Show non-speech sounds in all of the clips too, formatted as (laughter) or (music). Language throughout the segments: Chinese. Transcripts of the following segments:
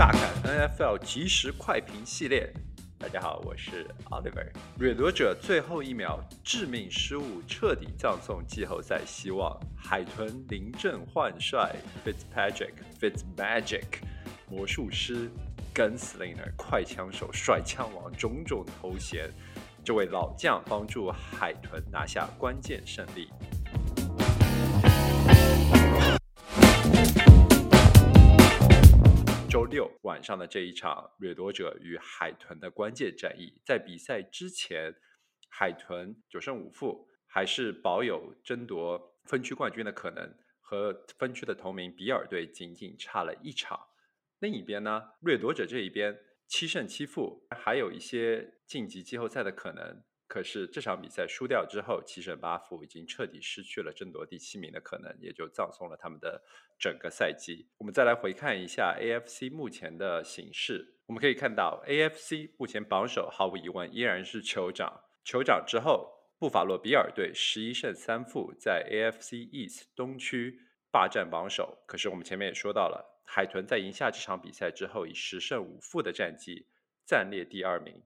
大侃 NFL 即时快评系列。大家好，我是 Oliver。掠夺者最后一秒致命失误，彻底葬送季后赛希望。海豚临阵换帅，Fitzpatrick、Fitzmagic、魔术师、Gunslinger、快枪手、帅枪王种种头衔，这位老将帮助海豚拿下关键胜利。周六晚上的这一场掠夺者与海豚的关键战役，在比赛之前，海豚九胜五负，还是保有争夺分区冠军的可能，和分区的同名比尔队仅仅差了一场。另一边呢，掠夺者这一边七胜七负，还有一些晋级季后赛的可能。可是这场比赛输掉之后，七胜八负已经彻底失去了争夺第七名的可能，也就葬送了他们的整个赛季。我们再来回看一下 AFC 目前的形势，我们可以看到 AFC 目前榜首毫无疑问依然是酋长。酋长之后，布法洛比尔队十一胜三负，在 AFC East 东区霸占榜首。可是我们前面也说到了，海豚在赢下这场比赛之后，以十胜五负的战绩暂列第二名。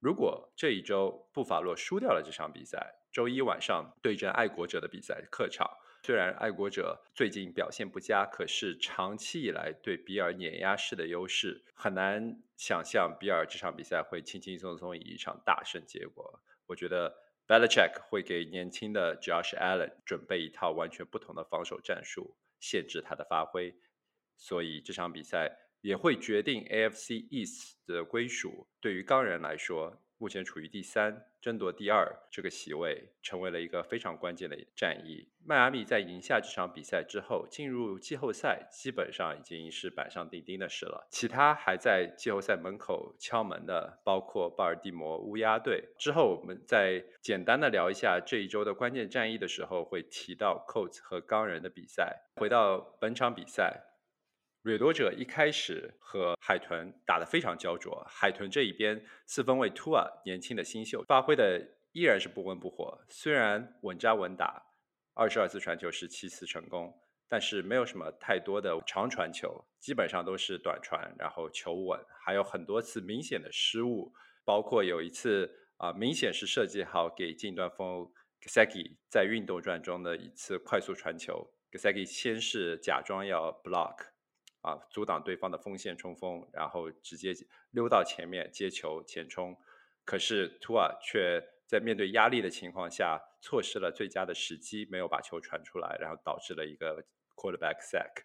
如果这一周布法洛输掉了这场比赛，周一晚上对阵爱国者的比赛客场，虽然爱国者最近表现不佳，可是长期以来对比尔碾压式的优势，很难想象比尔这场比赛会轻轻松松以一场大胜结果。我觉得 Belichick 会给年轻的 Josh Allen 准备一套完全不同的防守战术，限制他的发挥，所以这场比赛。也会决定 AFC East 的归属。对于钢人来说，目前处于第三，争夺第二这个席位，成为了一个非常关键的战役。迈阿密在赢下这场比赛之后，进入季后赛基本上已经是板上钉钉的事了。其他还在季后赛门口敲门的，包括巴尔的摩乌鸦队。之后我们再简单的聊一下这一周的关键战役的时候，会提到 Colts 和钢人的比赛。回到本场比赛。掠夺者一开始和海豚打得非常焦灼，海豚这一边四分卫 Tua 年轻的新秀发挥的依然是不温不火，虽然稳扎稳打，二十二次传球十七次成功，但是没有什么太多的长传球，基本上都是短传，然后求稳，还有很多次明显的失误，包括有一次啊，明显是设计好给近端锋 Gsaki 在运动转中的一次快速传球，Gsaki 先是假装要 block。啊，阻挡对方的锋线冲锋，然后直接溜到前面接球前冲。可是图尔却在面对压力的情况下，错失了最佳的时机，没有把球传出来，然后导致了一个 quarterback sack，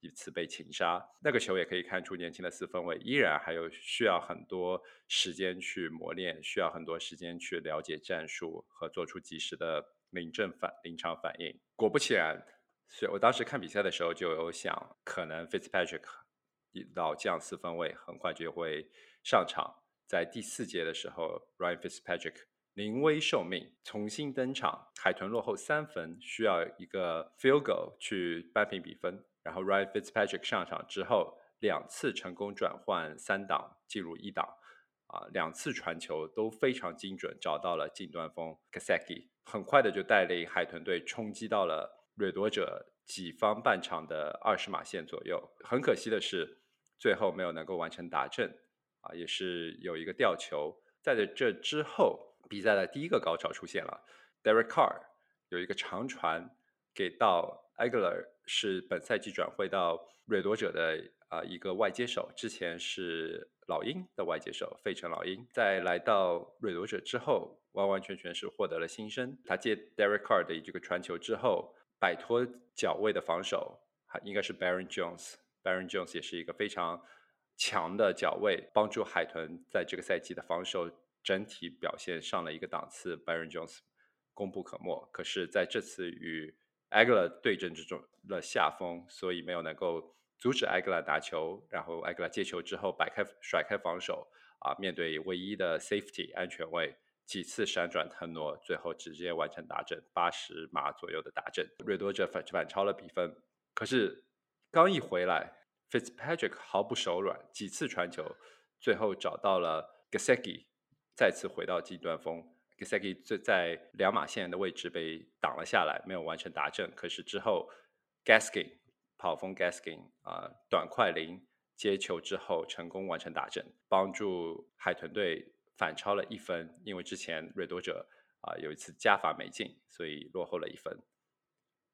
一次被擒杀。那个球也可以看出，年轻的四分卫依然还有需要很多时间去磨练，需要很多时间去了解战术和做出及时的临阵反临场反应。果不其然。所以我当时看比赛的时候就有想，可能 Fitzpatrick 老将四分卫很快就会上场。在第四节的时候，Ryan Fitzpatrick 临危受命，重新登场。海豚落后三分，需要一个 field goal 去扳平比分。然后 Ryan Fitzpatrick 上场之后，两次成功转换三档进入一档，啊，两次传球都非常精准，找到了近端锋 Kaseki，很快的就带领海豚队冲击到了。掠夺者己方半场的二十码线左右，很可惜的是，最后没有能够完成达阵，啊，也是有一个吊球。在这之后，比赛的第一个高潮出现了，Derek Carr 有一个长传给到 aglar 是本赛季转会到掠夺者的啊一个外接手，之前是老鹰的外接手，费城老鹰。在来到掠夺者之后，完完全全是获得了新生。他接 Derek Carr 的这个传球之后。摆脱脚位的防守，还应该是 Baron Jones。Baron Jones 也是一个非常强的脚位，帮助海豚在这个赛季的防守整体表现上了一个档次。Baron Jones 功不可没，可是在这次与 a g l a 对阵之中了下风，所以没有能够阻止 Aguilar 打球。然后 a g l a 接球之后摆开甩开防守，啊，面对唯一的 Safety 安全位。几次闪转腾挪，最后直接完成打阵，八十码左右的打阵，掠夺者反反超了比分。可是刚一回来，Fitzpatrick 毫不手软，几次传球，最后找到了 Gasecki，再次回到极端锋。Gasecki 在在两码线的位置被挡了下来，没有完成打阵。可是之后 Gaskin 跑锋 Gaskin 啊，短快灵接球之后成功完成打阵，帮助海豚队反超了一分。因为之前掠夺者啊有一次加罚没进，所以落后了一分。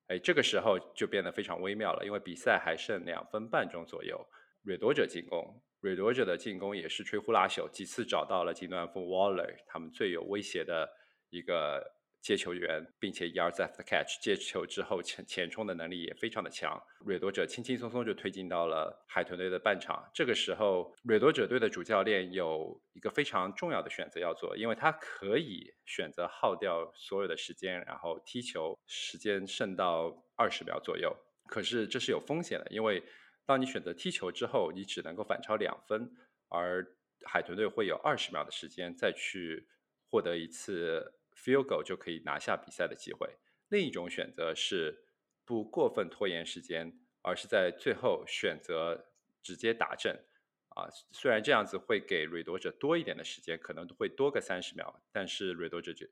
哎，这个时候就变得非常微妙了，因为比赛还剩两分半钟左右，掠夺者进攻，掠夺者的进攻也是吹呼拉朽，几次找到了金端锋 Waller，他们最有威胁的一个。接球员，并且 yards after catch 接球之后前前冲的能力也非常的强。掠夺者轻轻松松就推进到了海豚队的半场。这个时候，掠夺者队的主教练有一个非常重要的选择要做，因为他可以选择耗掉所有的时间，然后踢球时间剩到二十秒左右。可是这是有风险的，因为当你选择踢球之后，你只能够反超两分，而海豚队会有二十秒的时间再去获得一次。Field goal 就可以拿下比赛的机会。另一种选择是不过分拖延时间，而是在最后选择直接打阵。啊，虽然这样子会给掠夺者多一点的时间，可能会多个三十秒，但是掠夺者就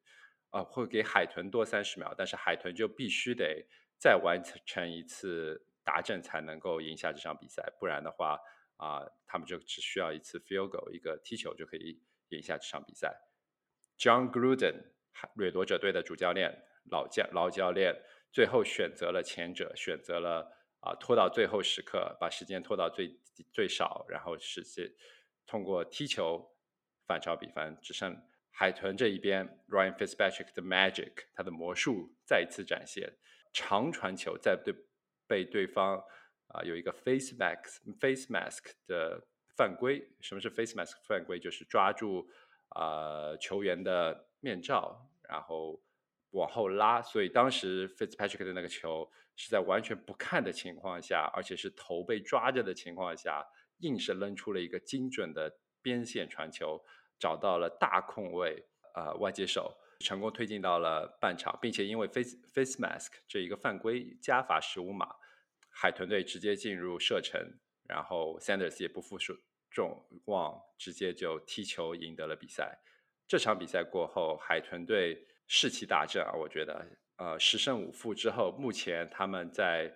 啊会给海豚多三十秒，但是海豚就必须得再完成一次打阵才能够赢下这场比赛，不然的话啊，他们就只需要一次 Field goal 一个踢球就可以赢下这场比赛。John Gruden。掠夺者队的主教练老教老教练最后选择了前者，选择了啊拖到最后时刻，把时间拖到最最少，然后实现通过踢球反超比分。只剩海豚这一边，Ryan Fitzpatrick 的 Magic，他的魔术再一次展现，长传球在对被对方啊有一个 face mask face mask 的犯规。什么是 face mask 犯规？就是抓住啊球员的。面罩，然后往后拉，所以当时 Fitzpatrick 的那个球是在完全不看的情况下，而且是头被抓着的情况下，硬是扔出了一个精准的边线传球，找到了大空位，呃，外接手成功推进到了半场，并且因为 face face mask 这一个犯规加罚十五码，海豚队直接进入射程，然后 Sanders 也不负众望，直接就踢球赢得了比赛。这场比赛过后，海豚队士气大振啊！我觉得，呃，十胜五负之后，目前他们在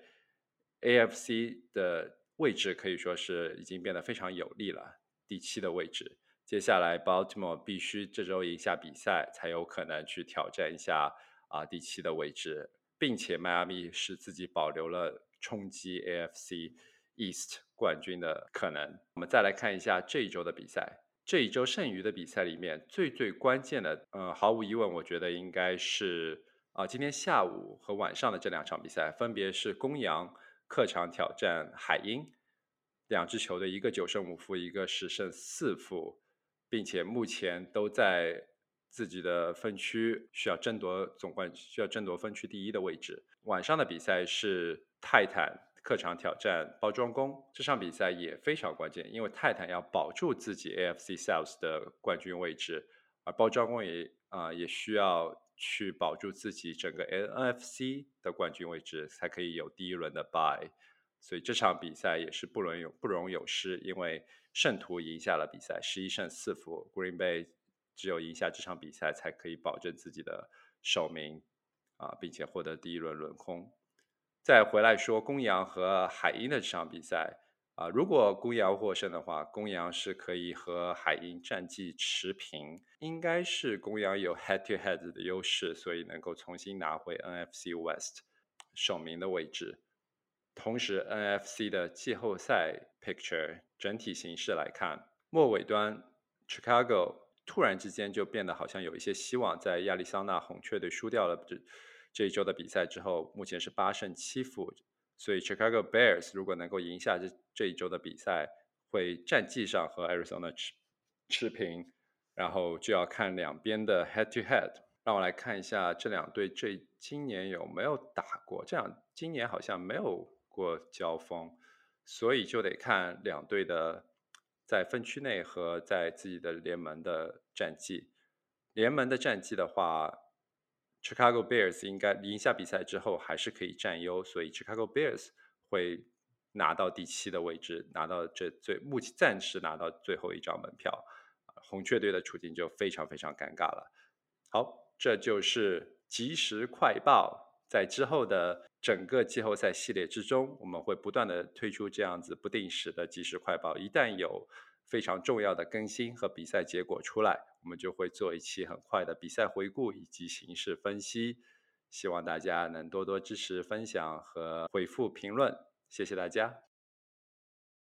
AFC 的位置可以说是已经变得非常有利了，第七的位置。接下来，Baltimore 必须这周赢下比赛，才有可能去挑战一下啊第七的位置，并且迈阿密是自己保留了冲击 AFC East 冠军的可能。我们再来看一下这一周的比赛。这一周剩余的比赛里面，最最关键的，呃，毫无疑问，我觉得应该是啊，今天下午和晚上的这两场比赛，分别是公羊客场挑战海鹰，两支球队一个九胜五负，一个十胜四负，并且目前都在自己的分区需要争夺总冠，需要争夺分区第一的位置。晚上的比赛是泰坦。客场挑战包装工这场比赛也非常关键，因为泰坦要保住自己 AFC South 的冠军位置，而包装工也啊也需要去保住自己整个 NFC 的冠军位置，才可以有第一轮的 Bye。所以这场比赛也是不容有不容有失，因为圣徒赢下了比赛，十一胜四负，Green Bay 只有赢下这场比赛才可以保证自己的首名啊，并且获得第一轮轮空。再回来说公羊和海鹰的这场比赛啊，如果公羊获胜的话，公羊是可以和海鹰战绩持平，应该是公羊有 (laughs) head to head 的优势，所以能够重新拿回 NFC West 首名的位置。同时，NFC 的季后赛 picture 整体形势来看，末尾端 Chicago 突然之间就变得好像有一些希望，在亚利桑那红雀队输掉了这。这一周的比赛之后，目前是八胜七负，所以 Chicago Bears 如果能够赢下这这一周的比赛，会战绩上和 Arizona 持持平，然后就要看两边的 head to head。让我来看一下这两队这今年有没有打过，这样今年好像没有过交锋，所以就得看两队的在分区内和在自己的联盟的战绩。联盟的战绩的话。Chicago Bears 应该赢下比赛之后还是可以占优，所以 Chicago Bears 会拿到第七的位置，拿到这最目前暂时拿到最后一张门票。红雀队的处境就非常非常尴尬了。好，这就是即时快报，在之后的整个季后赛系列之中，我们会不断的推出这样子不定时的即时快报。一旦有非常重要的更新和比赛结果出来，我们就会做一期很快的比赛回顾以及形式分析。希望大家能多多支持、分享和回复评论，谢谢大家。